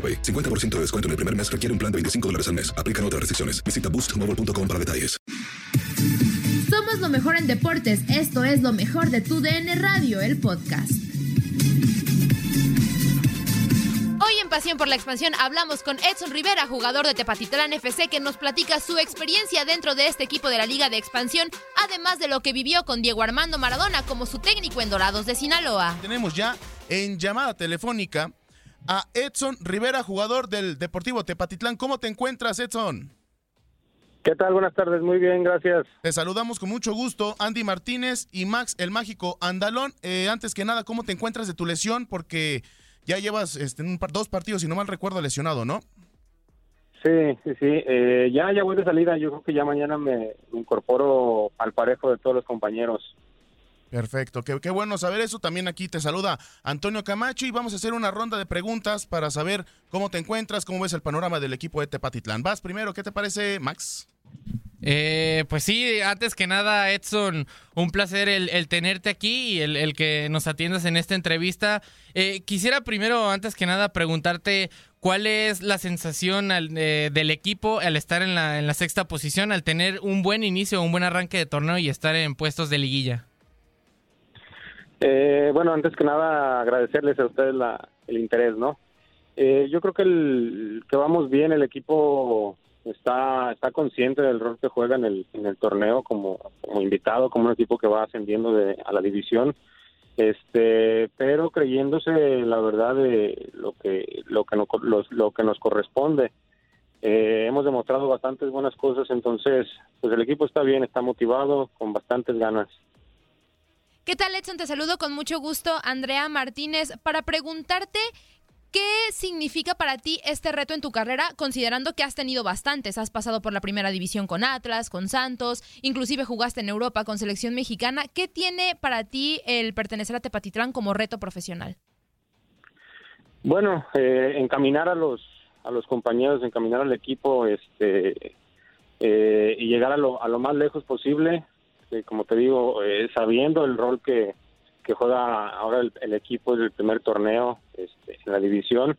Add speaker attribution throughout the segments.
Speaker 1: AroPay. 50% de descuento en el primer mes requiere un plan de 25 dólares al mes. Aplican otras restricciones. Visita boostmobile.com para detalles.
Speaker 2: Somos lo mejor en deportes. Esto es lo mejor de tu DN Radio, el podcast.
Speaker 3: Hoy en Pasión por la Expansión hablamos con Edson Rivera, jugador de Tepatitlán FC, que nos platica su experiencia dentro de este equipo de la Liga de Expansión, además de lo que vivió con Diego Armando Maradona como su técnico en Dorados de Sinaloa.
Speaker 4: Tenemos ya en llamada telefónica a Edson Rivera, jugador del Deportivo Tepatitlán. ¿Cómo te encuentras, Edson?
Speaker 5: ¿Qué tal? Buenas tardes, muy bien, gracias.
Speaker 4: Te saludamos con mucho gusto, Andy Martínez y Max el Mágico Andalón. Eh, antes que nada, ¿cómo te encuentras de tu lesión? Porque ya llevas este, un par, dos partidos, si no mal recuerdo, lesionado, ¿no?
Speaker 5: Sí, sí, sí. Eh, ya, ya voy de salida. Yo creo que ya mañana me, me incorporo al parejo de todos los compañeros.
Speaker 4: Perfecto, qué, bueno saber eso. También aquí te saluda Antonio Camacho y vamos a hacer una ronda de preguntas para saber cómo te encuentras, cómo ves el panorama del equipo de Tepatitlán. Vas primero, ¿qué te parece, Max?
Speaker 6: Eh, pues sí, antes que nada, Edson, un placer el, tenerte aquí y el, que nos atiendas en esta entrevista. Eh, quisiera primero, antes que nada, preguntarte cuál es la sensación eh, del equipo al estar en la sexta posición, al tener un buen inicio, un buen arranque de torneo y estar en puestos de liguilla.
Speaker 5: Eh, bueno, antes que nada agradecerles a ustedes la, el interés, ¿no? Eh, yo creo que, el, que vamos bien, el equipo está está consciente del rol que juega en el, en el torneo como, invitado, como un equipo que va ascendiendo de, a la división, este, pero creyéndose la verdad de lo que lo que, no, lo que nos corresponde. Eh, hemos demostrado bastantes buenas cosas, entonces pues el equipo está bien, está motivado, con bastantes ganas.
Speaker 3: ¿Qué tal, Edson? Te saludo con mucho gusto, Andrea Martínez, para preguntarte qué significa para ti este reto en tu carrera, considerando que has tenido bastantes. Has pasado por la primera división con Atlas, con Santos, inclusive jugaste en Europa con selección mexicana. ¿Qué tiene para ti el pertenecer a Tepatitlán como reto profesional?
Speaker 5: Bueno, eh, encaminar a los a los compañeros, encaminar al equipo, este eh, y llegar a lo, a lo más lejos posible este, como te digo, eh, sabiendo el rol que, que juega ahora el, equipo del primer torneo este, en la división.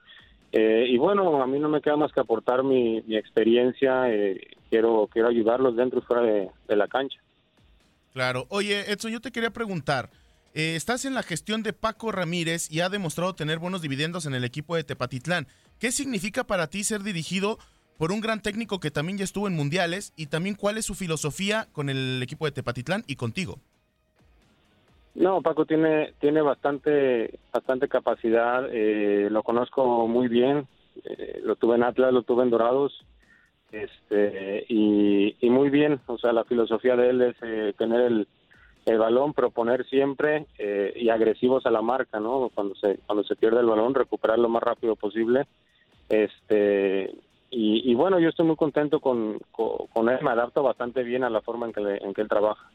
Speaker 5: Eh, y bueno, a mí no me queda más que aportar mi, experiencia. Eh, quiero, quiero ayudarlos dentro y fuera de, la cancha.
Speaker 4: Claro. Oye, Edson, yo te quería preguntar. estás en la gestión de Paco Ramírez y ha demostrado tener buenos dividendos en el equipo de Tepatitlán. ¿Qué significa para ti ser dirigido por un gran técnico que también ya estuvo en mundiales y también cuál es su filosofía con el equipo de Tepatitlán y contigo.
Speaker 5: No, Paco tiene tiene bastante bastante capacidad, eh, lo conozco muy bien, eh, lo tuve en Atlas, lo tuve en Dorados, este y, muy bien, o sea, la filosofía de él es eh, tener el, el balón, proponer siempre eh, y agresivos a la marca, ¿no? Cuando se cuando se pierde el balón, recuperar lo más rápido posible. Este y, y bueno, yo estoy muy contento con, con, él, me adapto bastante bien a la forma en que, le- en que él trabaja.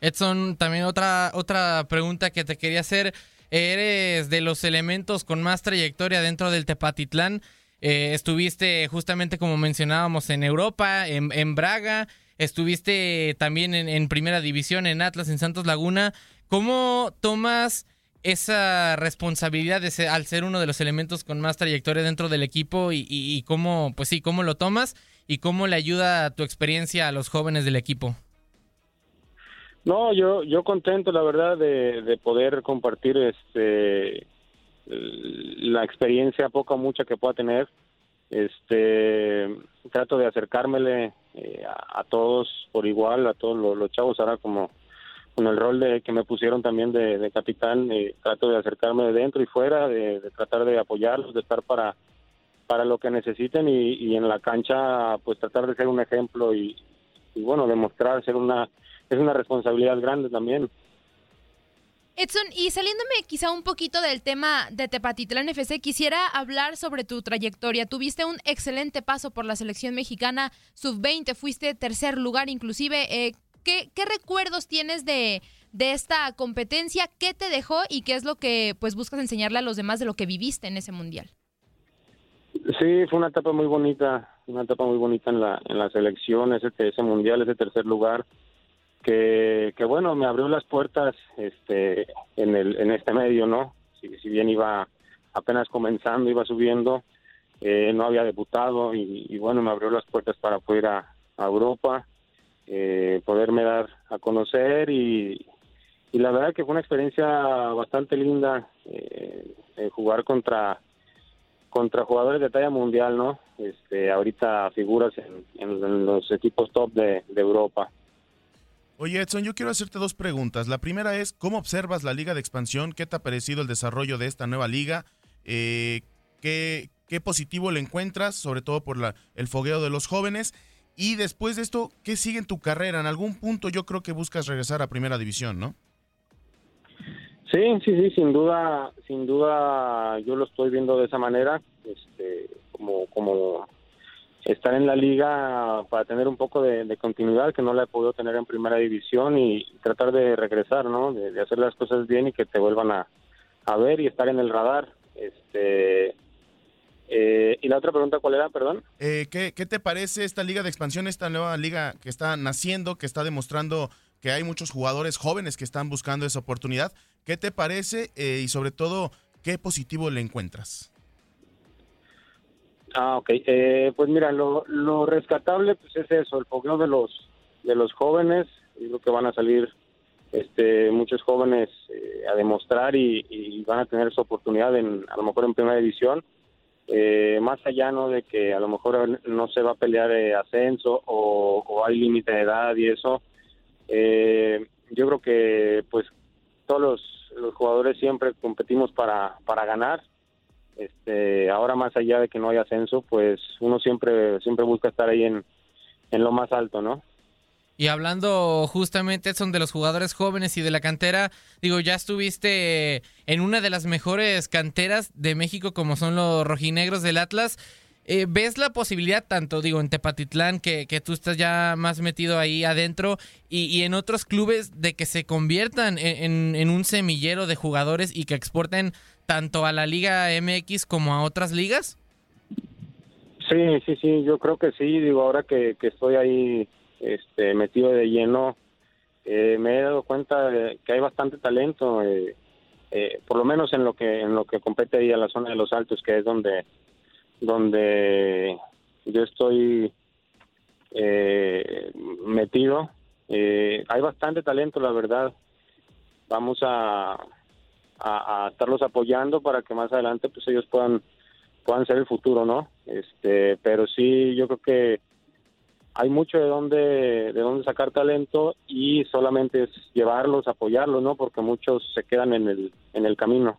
Speaker 6: Edson, también otra, otra pregunta que te quería hacer. Eres de los elementos con más trayectoria dentro del Tepatitlán. Eh, estuviste justamente como mencionábamos en Europa, en, en Braga, estuviste también en Primera División, en Atlas, en Santos Laguna. ¿Cómo tomas esa responsabilidad de ser- al ser uno de los elementos con más trayectoria dentro del equipo y, cómo, pues sí, cómo lo tomas y cómo le ayuda tu experiencia a los jóvenes del equipo?
Speaker 5: No, yo yo contento la verdad de, de poder compartir este la experiencia poca o mucha que pueda tener. Este trato de acercármele eh, a, a todos por igual, a todos los, los chavos ahora como con el rol de que me pusieron también de, de capitán, eh, trato de acercarme de dentro y fuera, de, tratar de apoyarlos, de estar para para lo que necesiten y, y en la cancha pues tratar de ser un ejemplo y, y bueno demostrar ser una es una responsabilidad grande también.
Speaker 3: Edson, y saliéndome quizá un poquito del tema de Tepatitlán FC, quisiera hablar sobre tu trayectoria. Tuviste un excelente paso por la selección mexicana sub-20, fuiste tercer lugar inclusive. Eh, ¿qué, recuerdos tienes de, de esta competencia? ¿Qué te dejó y qué es lo que pues buscas enseñarle a los demás de lo que viviste en ese mundial?
Speaker 5: Sí, fue una etapa muy bonita, una etapa muy bonita en la en la selección, ese ese mundial, ese tercer lugar que, que bueno, me abrió las puertas este en el en este medio, ¿no? Si, bien iba apenas comenzando, iba subiendo, eh, no había debutado y, y bueno, me abrió las puertas para poder a Europa, eh, poderme dar a conocer y, y la verdad que fue una experiencia bastante linda eh, eh, jugar contra contra jugadores de talla mundial, ¿no? Este, ahorita figuras en, en- los equipos top de, de Europa.
Speaker 4: Oye, Edson, yo quiero hacerte dos preguntas. La primera es, ¿cómo observas la liga de expansión? ¿Qué te ha parecido el desarrollo de esta nueva liga? Eh, ¿qué, qué positivo le encuentras, sobre todo por la, el fogueo de los jóvenes? Y después de esto, ¿qué sigue en tu carrera? En algún punto yo creo que buscas regresar a Primera División, ¿no?
Speaker 5: Sí, sí, sí, sin duda, sin duda yo lo estoy viendo de esa manera, este, como, como estar en la liga para tener un poco de, continuidad que no la he podido tener en primera división y tratar de regresar, ¿no? De, de hacer las cosas bien y que te vuelvan a, a ver y estar en el radar. Este, eh, y la otra pregunta, ¿cuál era? Perdón.
Speaker 4: Eh, ¿qué, qué te parece esta liga de expansión, esta nueva liga que está naciendo, que está demostrando que hay muchos jugadores jóvenes que están buscando esa oportunidad? ¿Qué te parece eh, y sobre todo, qué positivo le encuentras?
Speaker 5: Ah, ok. Eh, pues mira, lo, lo rescatable pues es eso, el fogueo de los de los jóvenes. Yo creo que van a salir este, muchos jóvenes eh, a demostrar y, y van a tener su oportunidad en, a lo mejor en primera división. Eh, más allá no de que a lo mejor no se va a pelear ascenso o, hay límite de edad y eso. Eh, yo creo que pues todos los, los jugadores siempre competimos para, para ganar este ahora más allá de que no haya ascenso pues uno siempre siempre busca estar ahí en, en lo más alto no
Speaker 6: Y hablando justamente, son de los jugadores jóvenes y de la cantera, digo, ya estuviste en una de las mejores canteras de México como son los rojinegros del Atlas. Eh, ¿Ves la posibilidad, tanto digo, en Tepatitlán, que, que tú estás ya más metido ahí adentro, y, y en otros clubes, de que se conviertan en, en- en un semillero de jugadores y que exporten tanto a la Liga MX como a otras ligas?
Speaker 5: sí sí sí yo creo que sí digo ahora que, que estoy ahí este metido de lleno eh, me he dado cuenta que hay bastante talento eh, eh, por lo menos en lo que en lo que compete ahí a la zona de los altos que es donde donde yo estoy metido. Hay bastante talento la verdad. Vamos a, a, a estarlos apoyando para que más adelante pues ellos puedan puedan ser el futuro no este pero sí yo creo que hay mucho de dónde de dónde sacar talento y solamente es llevarlos apoyarlos no porque muchos se quedan en el en el camino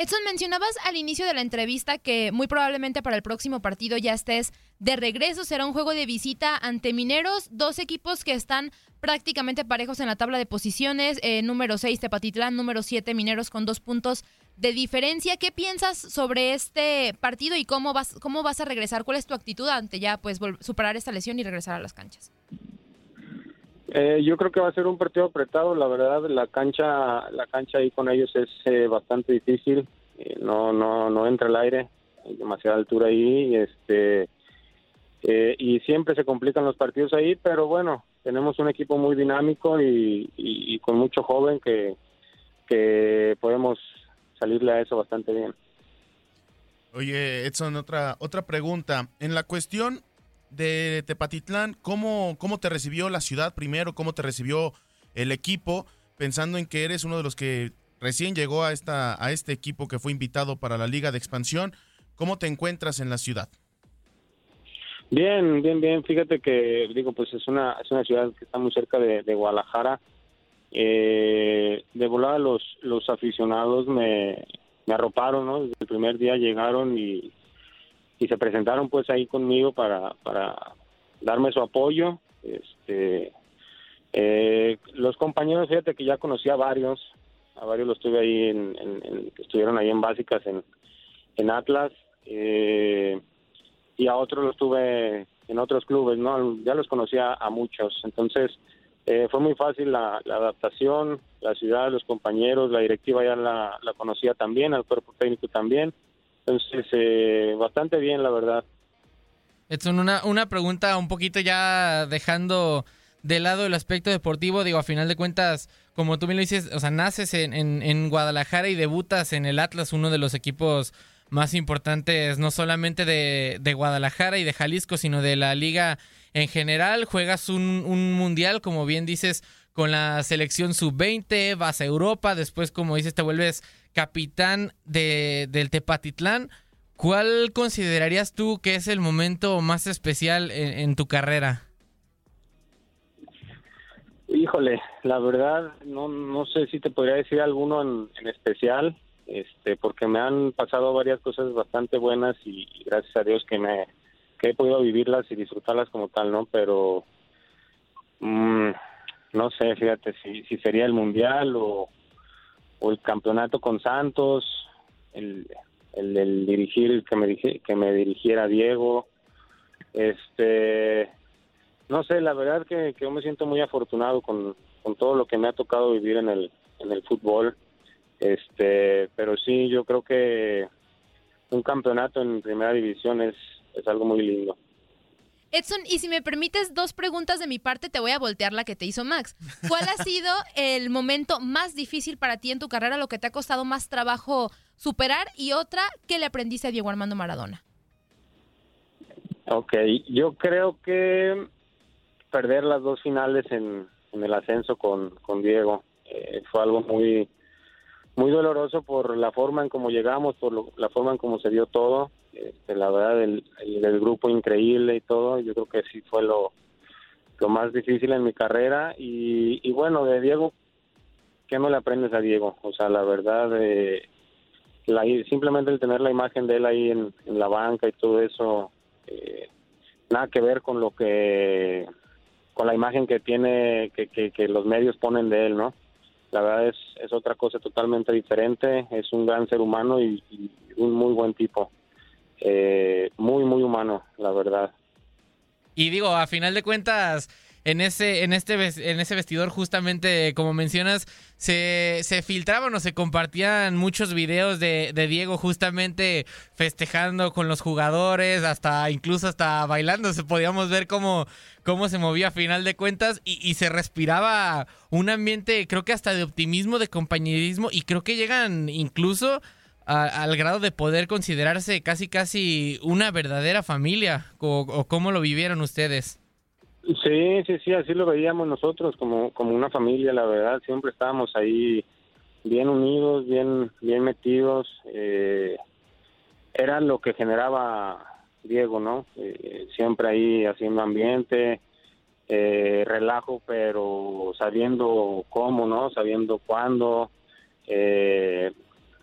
Speaker 3: Edson, mencionabas al inicio de la entrevista que muy probablemente para el próximo partido ya estés de regreso. Será un juego de visita ante Mineros, dos equipos que están prácticamente parejos en la tabla de posiciones. Eh, número 6 Tepatitlán, número 7 Mineros con dos puntos de diferencia. ¿Qué piensas sobre este partido y cómo vas, cómo vas a regresar? ¿Cuál es tu actitud ante ya pues superar esta lesión y regresar a las canchas?
Speaker 5: Eh, yo creo que va a ser un partido apretado, la verdad, la cancha, la cancha ahí con ellos es eh, bastante difícil, eh, no, no, no entra el aire, hay demasiada altura ahí, este, y siempre se complican los partidos ahí, pero bueno, tenemos un equipo muy dinámico y, y con mucho joven que, que podemos salirle a eso bastante bien.
Speaker 4: Oye, Edson, otra, otra pregunta. En la cuestión de Tepatitlán, ¿cómo, ¿cómo te recibió la ciudad primero? ¿Cómo te recibió el equipo? Pensando en que eres uno de los que recién llegó a, esta, a este equipo que fue invitado para la Liga de Expansión. ¿Cómo te encuentras en la ciudad?
Speaker 5: Bien, bien, bien. Fíjate que, digo, pues es una, es una ciudad que está muy cerca de, Guadalajara. Eh, de volada los, los aficionados me, me arroparon, ¿no? Desde el primer día llegaron y y se presentaron pues ahí conmigo para, para darme su apoyo. Este, eh, los compañeros, fíjate que ya conocí a varios, a varios los tuve ahí, en, que estuvieron ahí en básicas en, en Atlas, eh, y a otros los tuve en otros clubes, ¿no? Ya los conocía a muchos, entonces eh, fue muy fácil la, adaptación, la ciudad, los compañeros, la directiva ya la, la conocía también, al cuerpo técnico también, entonces, eh, bastante bien, la verdad.
Speaker 6: Edson, una, una pregunta un poquito ya dejando de lado el aspecto deportivo, digo, a final de cuentas, como tú me lo dices, o sea, naces en, en, Guadalajara y debutas en el Atlas, uno de los equipos más importantes, no solamente de, de Guadalajara y de Jalisco, sino de la liga en general. Juegas un, un mundial, como bien dices, con la selección sub-20, vas a Europa, después, como dices, te vuelves capitán de, del Tepatitlán. ¿Cuál considerarías tú que es el momento más especial en, tu carrera?
Speaker 5: Híjole, la verdad no, no sé si te podría decir alguno en, especial, este, porque me han pasado varias cosas bastante buenas y, gracias a Dios que me que he podido vivirlas y disfrutarlas como tal, ¿no? Pero mm, no sé, fíjate si, si sería el mundial o, o el campeonato con Santos, el, el, dirigir que me que me dirigiera Diego, este, no sé, la verdad que, yo me siento muy afortunado con, con, todo lo que me ha tocado vivir en el en el fútbol, este, pero sí, yo creo que un campeonato en primera división es, es algo muy lindo.
Speaker 3: Edson, y si me permites dos preguntas de mi parte, te voy a voltear la que te hizo Max. ¿Cuál ha sido el momento más difícil para ti en tu carrera, lo que te ha costado más trabajo superar? Y otra, ¿qué le aprendiste a Diego Armando Maradona?
Speaker 5: Ok, yo creo que perder las dos finales en, el ascenso con, Diego eh, fue algo muy muy doloroso por la forma en cómo llegamos, por la forma en cómo se dio todo. Este, la verdad, el, grupo increíble y todo, yo creo que sí fue lo, lo más difícil en mi carrera. Y, bueno, de Diego, ¿qué no le aprendes a Diego? O sea, la verdad, eh, simplemente el tener la imagen de él ahí en, la banca y todo eso, eh, nada que ver con lo que, con la imagen que tiene, que, que, los medios ponen de él, ¿no? La verdad es, es otra cosa totalmente diferente, es un gran ser humano y un muy buen tipo eh, muy, muy humano, la verdad.
Speaker 6: Y digo, a final de cuentas, en ese, en este, en ese vestidor, justamente como mencionas, se, se filtraban o se compartían muchos videos de, Diego justamente festejando con los jugadores, hasta incluso hasta bailando, se podíamos ver cómo, cómo se movía a final de cuentas y, y se respiraba un ambiente, creo que hasta de optimismo, de compañerismo, y creo que llegan incluso al grado de poder considerarse casi casi una verdadera familia o, cómo lo vivieron ustedes.
Speaker 5: Sí, sí, sí, así lo veíamos nosotros como, como una familia, la verdad, siempre estábamos ahí bien unidos, bien, bien metidos, eh, era lo que generaba Diego, ¿no? Eh, siempre ahí haciendo ambiente, eh, relajo, pero sabiendo cómo, ¿no? Sabiendo cuándo, eh,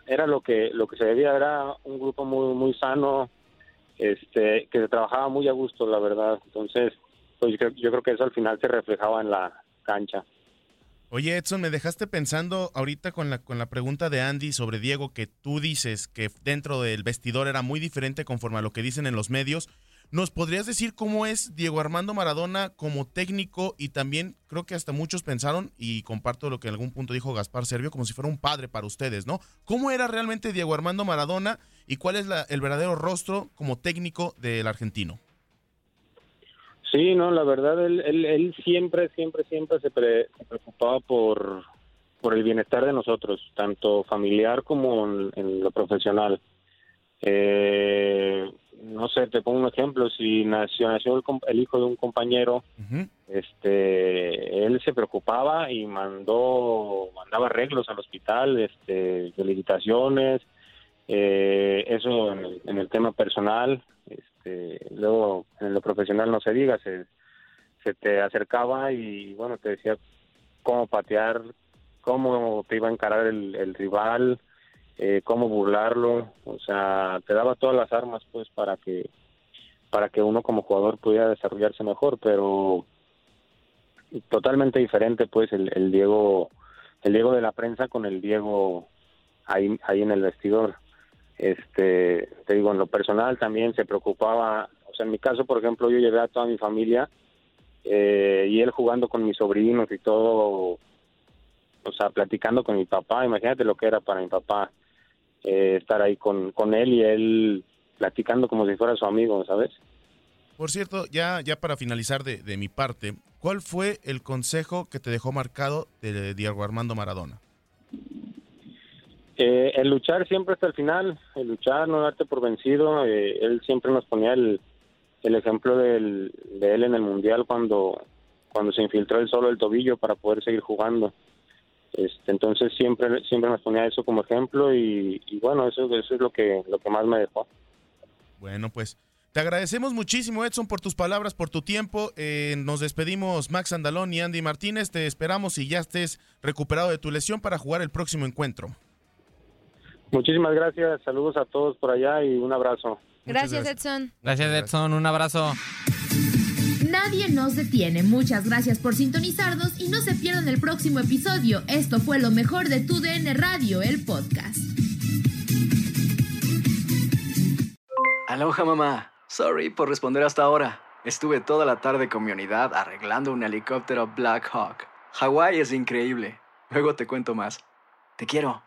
Speaker 5: era lo que lo que se debía era un grupo muy muy sano este que se trabajaba muy a gusto la verdad entonces pues yo, creo que eso al final se reflejaba en la cancha
Speaker 4: Oye, Edson, me dejaste pensando ahorita con la, con la pregunta de Andy sobre Diego, que tú dices que dentro del vestidor era muy diferente conforme a lo que dicen en los medios. ¿Nos podrías decir cómo es Diego Armando Maradona como técnico y también creo que hasta muchos pensaron, y comparto lo que en algún punto dijo Gaspar Servio, como si fuera un padre para ustedes, ¿no? ¿Cómo era realmente Diego Armando Maradona y cuál es el verdadero rostro como técnico del argentino?
Speaker 5: Sí, no, la verdad, él, él, siempre, siempre, siempre se, preocupaba por, por el bienestar de nosotros, tanto familiar como en lo profesional. Eh, no sé, te pongo un ejemplo, si nació, nació el, hijo de un compañero, este, él se preocupaba y mandó, mandaba arreglos al hospital, este, felicitaciones, eh, eso en el, tema personal, este, luego en lo profesional no se diga, se, se te acercaba y bueno, te decía cómo patear, cómo te iba a encarar el, el rival, eh, cómo burlarlo, o sea, te daba todas las armas pues para que para que uno como jugador pudiera desarrollarse mejor, pero totalmente diferente pues el, el Diego el Diego de la prensa con el Diego ahí ahí en el vestidor. Este, te digo, en lo personal también se preocupaba, o sea, en mi caso, por ejemplo, yo llevé a toda mi familia eh, y él jugando con mis sobrinos y todo, o sea, platicando con mi papá, imagínate lo que era para mi papá eh, estar ahí con, con él y él platicando como si fuera su amigo, ¿sabes?
Speaker 4: Por cierto, ya, ya para finalizar de, de mi parte, ¿cuál fue el consejo que te dejó marcado de Diego Armando Maradona?
Speaker 5: Eh, el luchar siempre hasta el final, el luchar, no darte por vencido. Eh, él siempre nos ponía el, el ejemplo de él en el Mundial cuando, cuando se infiltró el solo el tobillo para poder seguir jugando. Este, entonces siempre siempre me ponía eso como ejemplo y, bueno, eso, eso es lo que, lo que más me dejó.
Speaker 4: Bueno, pues te agradecemos muchísimo, Edson, por tus palabras, por tu tiempo. Eh, nos despedimos Max Andalón y Andy Martínez. Te esperamos y ya estés recuperado de tu lesión para jugar el próximo encuentro.
Speaker 5: Muchísimas gracias, saludos a todos por allá y un abrazo.
Speaker 3: Gracias, Edson.
Speaker 6: Gracias, Edson, un abrazo.
Speaker 2: Nadie nos detiene. Muchas gracias por sintonizarnos y no se pierdan el próximo episodio. Esto fue lo mejor de tu DN Radio, el podcast.
Speaker 7: Aloha mamá. Sorry por responder hasta ahora. Estuve toda la tarde con mi unidad arreglando un helicóptero Black Hawk. Hawái es increíble. Luego te cuento más. Te quiero.